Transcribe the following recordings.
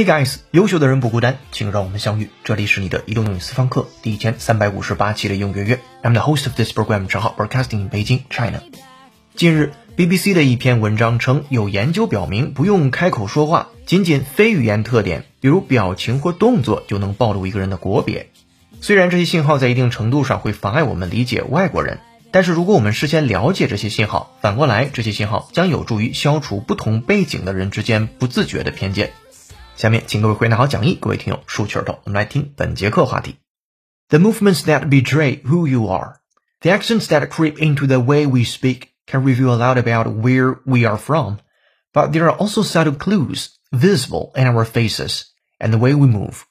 Hey guys，优秀的人不孤单，请让我们相遇。这里是你的移动英语私房课第一千三百五十八期的英语约约。I'm the host of this program，账号 broadcasting in Beijing, China。近日，BBC 的一篇文章称，有研究表明，不用开口说话，仅仅非语言特点，比如表情或动作，就能暴露一个人的国别。虽然这些信号在一定程度上会妨碍我们理解外国人，但是如果我们事先了解这些信号，反过来，这些信号将有助于消除不同背景的人之间不自觉的偏见。下面请各位回答好讲义，各位听友竖起耳朵，我们来听本节课话题：The movements that betray who you are, the accents that creep into the way we speak can reveal a lot about where we are from, but there are also subtle clues visible in our faces and the way we move.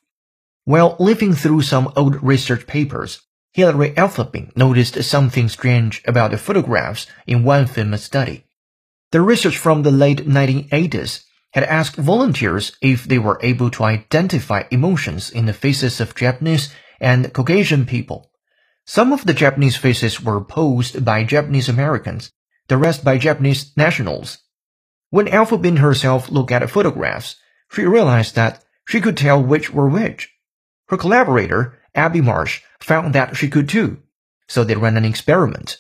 While living through some old research papers, Hilary Alphapin noticed something strange about the photographs in one famous study. The research from the late 1980s had asked volunteers if they were able to identify emotions in the faces of Japanese and Caucasian people. Some of the Japanese faces were posed by Japanese Americans, the rest by Japanese nationals. When Alpha Bin herself looked at the photographs, she realized that she could tell which were which. Her collaborator, Abby Marsh, found that she could too, so they ran an experiment.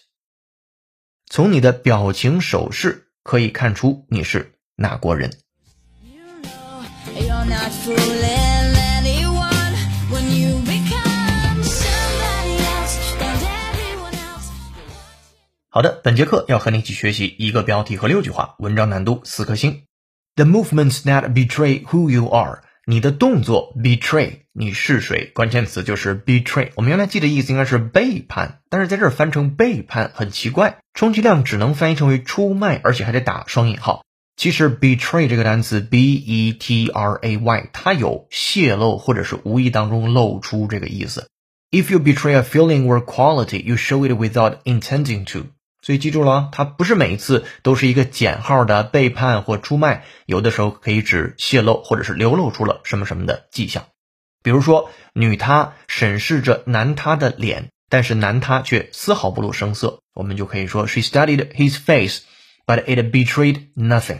从你的表情手势可以看出你是哪国人。 好的，本节课要和你一起学习一个标题和六句话，文章难度四颗星。The movements that betray who you are，你的动作 betray，你是谁？关键词就是 betray。我们原来记的意思应该是背叛，但是在这儿翻成背叛很奇怪，充其量只能翻译成为出卖，而且还得打双引号。其实 betray 这个单词 b e t r a y，它有泄露或者是无意当中露出这个意思。If you betray a feeling or quality, you show it without intending to。所以记住了啊，它不是每一次都是一个减号的背叛或出卖，有的时候可以指泄露或者是流露出了什么什么的迹象。比如说，女她审视着男他的脸，但是男他却丝毫不露声色，我们就可以说 She studied his face, but it betrayed nothing。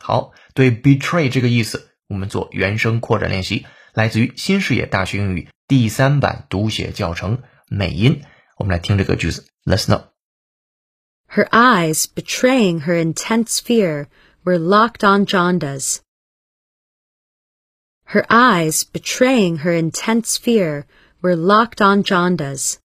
好，对 betray 这个意思，我们做原声扩展练习，来自于新视野大学英语第三版读写教程美音。我们来听这个句子，Let's know。Her eyes, betraying her intense fear, were locked on Jonda's. Her eyes, betraying her intense fear, were locked on Jonda's.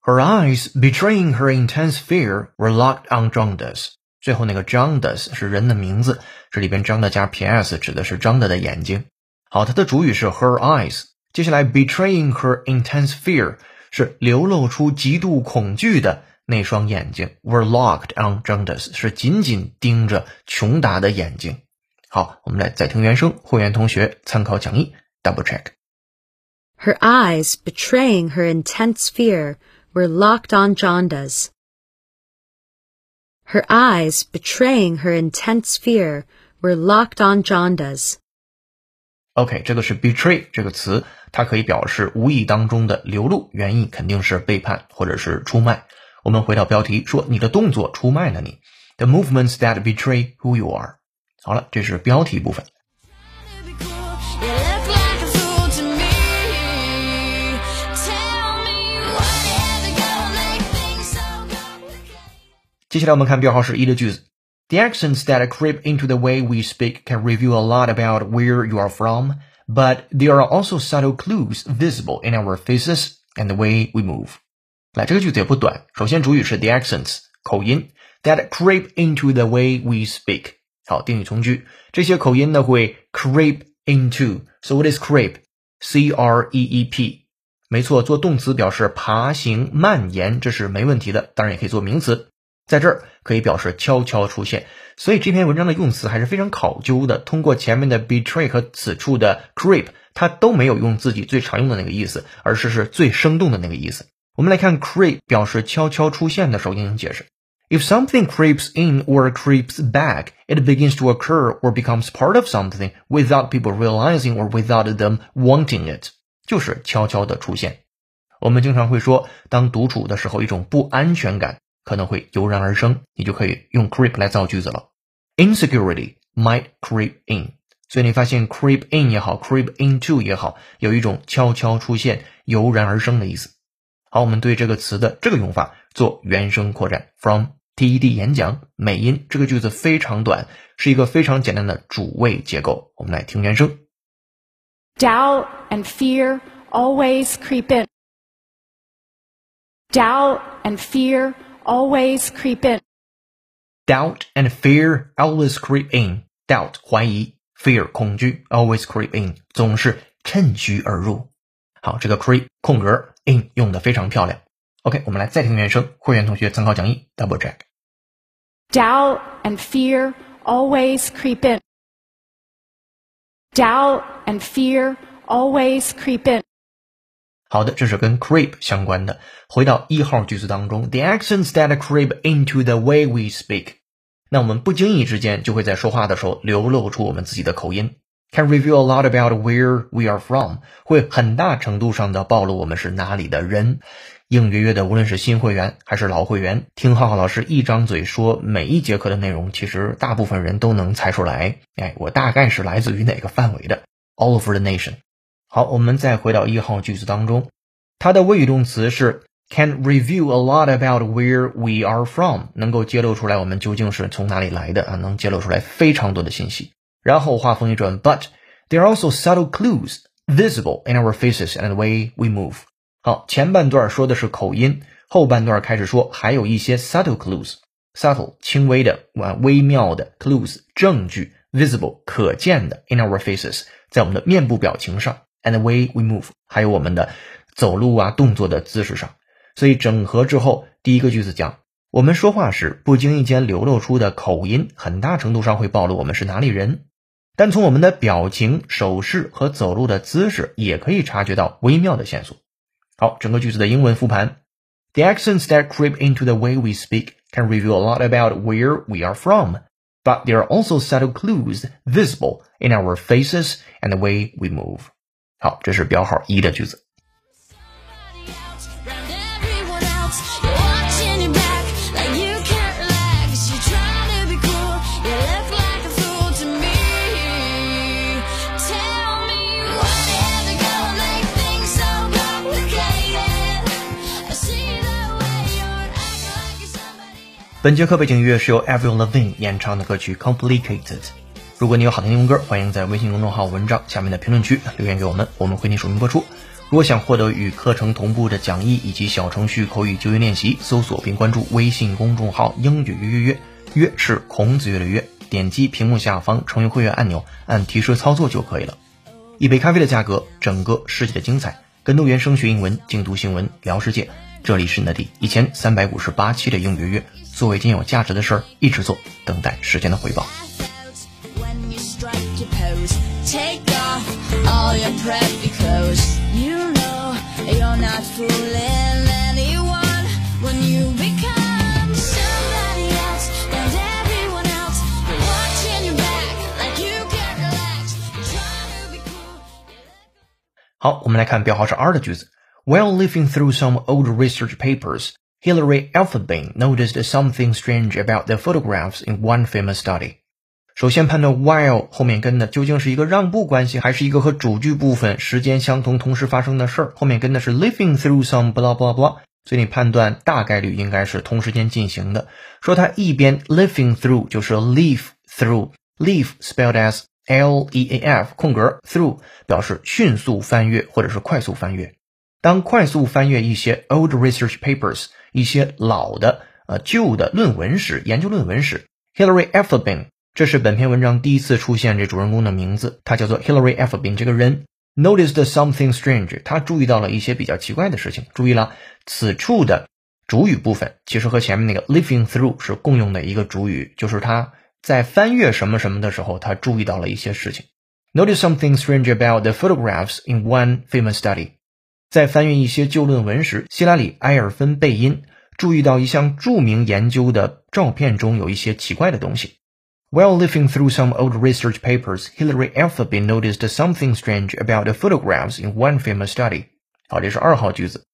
Her eyes, betraying her intense fear, were locked on Jonda's. 最后那个张的是人的名字，这里边张的加 ps 指的是张的的眼睛。好，它的主语是 her eyes。接下来 betraying her intense fear 是流露出极度恐惧的那双眼睛。were locked on 张的是紧紧盯着琼达的眼睛。好，我们来再听原声，会员同学参考讲义 double check。Her eyes, betraying her intense fear, were locked on Jonda's. Her eyes, betraying her intense fear, were locked on Jonda's. OK，这个是 betray 这个词，它可以表示无意当中的流露，原意肯定是背叛或者是出卖。我们回到标题，说你的动作出卖了你。The movements that betray who you are。好了，这是标题部分。 接下来我们看标号是一的句子。The accents that creep into the way we speak can reveal a lot about where you are from, but there are also subtle clues visible in our faces and the way we move. 来，这个句子也不短。首先，主语是 the accents 口音 that creep into the way we speak。好，定语从句，这些口音呢会 creep into。So what is creep? C R E E P。没错，做动词表示爬行、蔓延，这是没问题的。当然也可以做名词。 在这儿可以表示悄悄出现，所以这篇文章的用词还是非常考究的。通过前面的 betray 和此处的 creep，它都没有用自己最常用的那个意思，而是是最生动的那个意思。我们来看 creep 表示悄悄出现的时候进行解释：If something creeps in or creeps back, it begins to occur or becomes part of something without people realizing or without them wanting it，就是悄悄的出现。我们经常会说，当独处的时候，一种不安全感。可能会油然而生，你就可以用 creep 来造句子了。Insecurity might creep in，所以你发现 creep in 也好，creep into 也好，有一种悄悄出现、油然而生的意思。好，我们对这个词的这个用法做原声扩展。From TED 演讲美音，这个句子非常短，是一个非常简单的主谓结构。我们来听原声。Doubt and fear always creep in. Doubt and fear always creep in. Doubt and fear always creep in. Doubt 怀疑，fear 恐惧，always creep in 总是趁虚而入。好，这个 creep 空格 in 用的非常漂亮。OK，我们来再听原声，会员同学参考讲义 double check。Doubt and fear always creep in. Doubt and fear always creep in. 好的，这是跟 creep 相关的。回到一号句子当中，the accents that creep into the way we speak。那我们不经意之间就会在说话的时候流露出我们自己的口音，can reveal a lot about where we are from，会很大程度上的暴露我们是哪里的人。应约约的，无论是新会员还是老会员，听浩浩老师一张嘴说每一节课的内容，其实大部分人都能猜出来。哎，我大概是来自于哪个范围的？All over the nation。好，我们再回到一号句子当中，它的谓语动词是 can reveal a lot about where we are from，能够揭露出来我们究竟是从哪里来的啊，能揭露出来非常多的信息。然后话锋一转，but there are also subtle clues visible in our faces and the way we move。好，前半段说的是口音，后半段开始说还有一些 subtle clues，subtle 轻微的啊微妙的 clues 证据 visible 可见的 in our faces 在我们的面部表情上。And the way we move，还有我们的走路啊动作的姿势上。所以整合之后，第一个句子讲，我们说话时不经意间流露出的口音，很大程度上会暴露我们是哪里人。但从我们的表情、手势和走路的姿势，也可以察觉到微妙的线索。好，整个句子的英文复盘：The accents that creep into the way we speak can reveal a lot about where we are from, but there are also subtle clues visible in our faces and the way we move. 好，这是标号一的句子。本节课背景音乐是由 Avril Lavigne 演唱的歌曲《Complicated》。如果你有好听英文歌，欢迎在微信公众号文章下面的评论区留言给我们，我们会你署名播出。如果想获得与课程同步的讲义以及小程序口语就业练习，搜索并关注微信公众号“英语约约约”，约是孔子约的约，点击屏幕下方成为会员按钮，按提示操作就可以了。一杯咖啡的价格，整个世界的精彩，跟读原声学英文，精读新闻聊世界。这里是你的第一千三百五十八期的英语约约，做一件有价值的事儿，一直做，等待时间的回报。Take off all your preppy clothes. You know you're not fooling anyone when you become somebody else and everyone else. You're watching your back like you can't relax. You're trying to be cool. 好，我们来看标号是 R 的句子。While leafing through some old research papers, Hilary Elphaba noticed something strange about the photographs in one famous study. 首先判断 while 后面跟的究竟是一个让步关系，还是一个和主句部分时间相同、同时发生的事儿。后面跟的是 living through some blah blah blah，所以你判断大概率应该是同时间进行的。说它一边 living through 就是 leaf through，leaf spelled as l e a f 空格 through 表示迅速翻阅或者是快速翻阅。当快速翻阅一些 old research papers，一些老的呃旧的论文时，研究论文时，Hillary Effelbin 这是本篇文章第一次出现这主人公的名字，他叫做 Hilary e f f e b i n。这个人 noticed something strange，他注意到了一些比较奇怪的事情。注意了，此处的主语部分其实和前面那个 living through 是共用的一个主语，就是他在翻阅什么什么的时候，他注意到了一些事情。Notice something strange about the photographs in one famous study。在翻阅一些旧论文时，希拉里·埃尔芬贝因注意到一项著名研究的照片中有一些奇怪的东西。While leafing through some old research papers, Hilary Elphaba noticed something strange about the photographs in one famous study. 好，这是二号句子。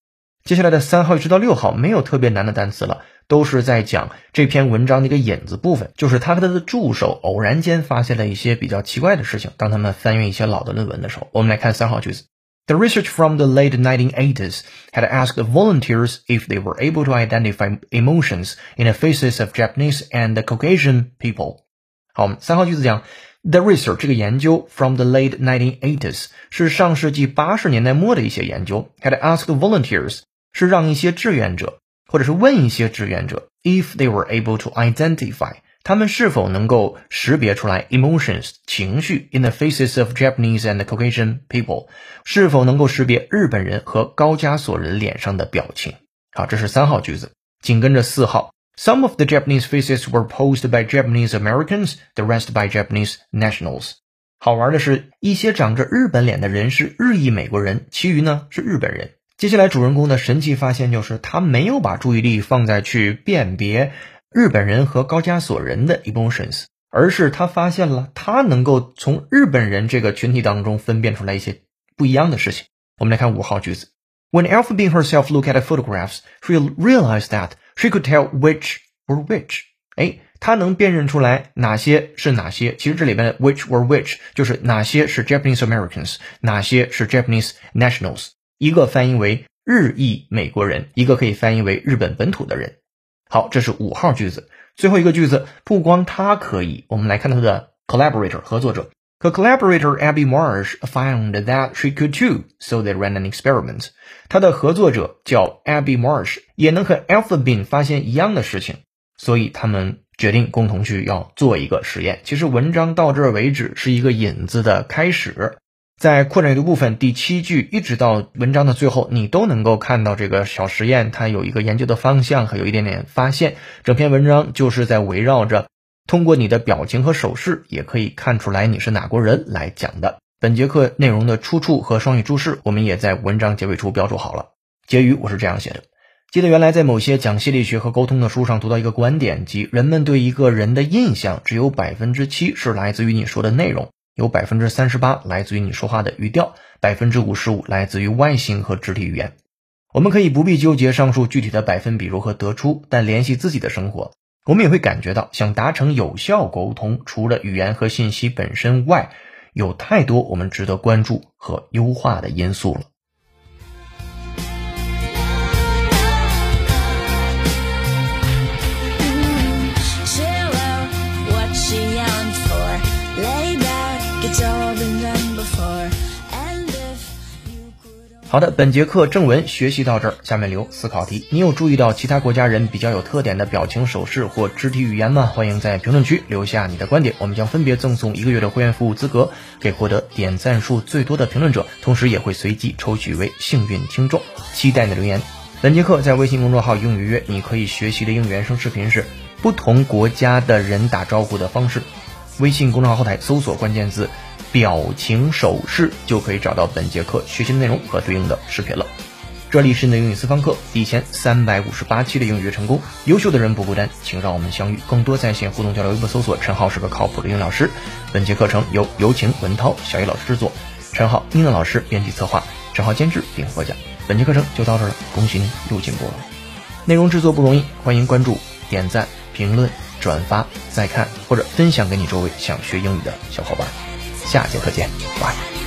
接下来的三号一直到六号没有特别难的单词了， 都是在讲这篇文章的一个引子部分，就是他和他的助手偶然间发现了一些比较奇怪的事情。当他们翻阅一些老的论文的时候，我们来看三号句子。The research from the late 1980s had asked volunteers if they were able to identify emotions in the faces of Japanese and Caucasian people. 好，我们三号句子讲 the research 这个研究 from the late 1980s 是上世纪八十年代末的一些研究，had asked volunteers 是让一些志愿者或者是问一些志愿者 if they were able to identify 他们是否能够识别出来 emotions 情绪 in the faces of Japanese and Caucasian people，是否能够识别日本人和高加索人脸上的表情？好，这是三号句子，紧跟着四号。Some of the Japanese faces were posed by Japanese Americans, the rest by Japanese nationals。好玩的是，一些长着日本脸的人是日裔美国人，其余呢是日本人。接下来，主人公的神奇发现就是他没有把注意力放在去辨别。日本人和高加索人的 emotions，而是他发现了他能够从日本人这个群体当中分辨出来一些不一样的事情。我们来看五号句子：When Alpha Bean herself looked at the photographs, she realized that she could tell which were which。哎，她能辨认出来哪些是哪些。其实这里边的 which were which 就是哪些是 Japanese Americans，哪些是 Japanese nationals。一个翻译为日裔美国人，一个可以翻译为日本本土的人。好，这是五号句子，最后一个句子不光他可以，我们来看他的 collaborator 合作者。可 collaborator Abby Marsh found that she could too, so they ran an experiment。他的合作者叫 Abby Marsh，也能和 Alpha Bean 发现一样的事情，所以他们决定共同去要做一个实验。其实文章到这儿为止是一个引子的开始。在扩展阅读部分第七句一直到文章的最后，你都能够看到这个小实验，它有一个研究的方向和有一点点发现。整篇文章就是在围绕着通过你的表情和手势，也可以看出来你是哪国人来讲的。本节课内容的出处和双语注释，我们也在文章结尾处标注好了。结语我是这样写的：记得原来在某些讲心理学和沟通的书上读到一个观点，即人们对一个人的印象只有百分之七是来自于你说的内容。有百分之三十八来自于你说话的语调，百分之五十五来自于外形和肢体语言。我们可以不必纠结上述具体的百分比如何得出，但联系自己的生活，我们也会感觉到，想达成有效沟通，除了语言和信息本身外，有太多我们值得关注和优化的因素了。好的，本节课正文学习到这儿，下面留思考题。你有注意到其他国家人比较有特点的表情、手势或肢体语言吗？欢迎在评论区留下你的观点，我们将分别赠送一个月的会员服务资格给获得点赞数最多的评论者，同时也会随机抽取为幸运听众。期待你的留言。本节课在微信公众号“英语约”，你可以学习的英语原声视频是不同国家的人打招呼的方式。微信公众号后台搜索关键字。表情手势就可以找到本节课学习的内容和对应的视频了。这里是你的英语私房课第一千三百五十八期的英语成功，优秀的人不孤单，请让我们相遇。更多在线互动交流，微博搜索陈浩是个靠谱的英语老师。本节课程由有请文涛、小艺老师制作，陈浩、妮娜老师编辑策划，陈浩监制并播讲。本节课程就到这了，恭喜你又进步了。内容制作不容易，欢迎关注、点赞、评论、转发、再看或者分享给你周围想学英语的小伙伴。下节课见，拜。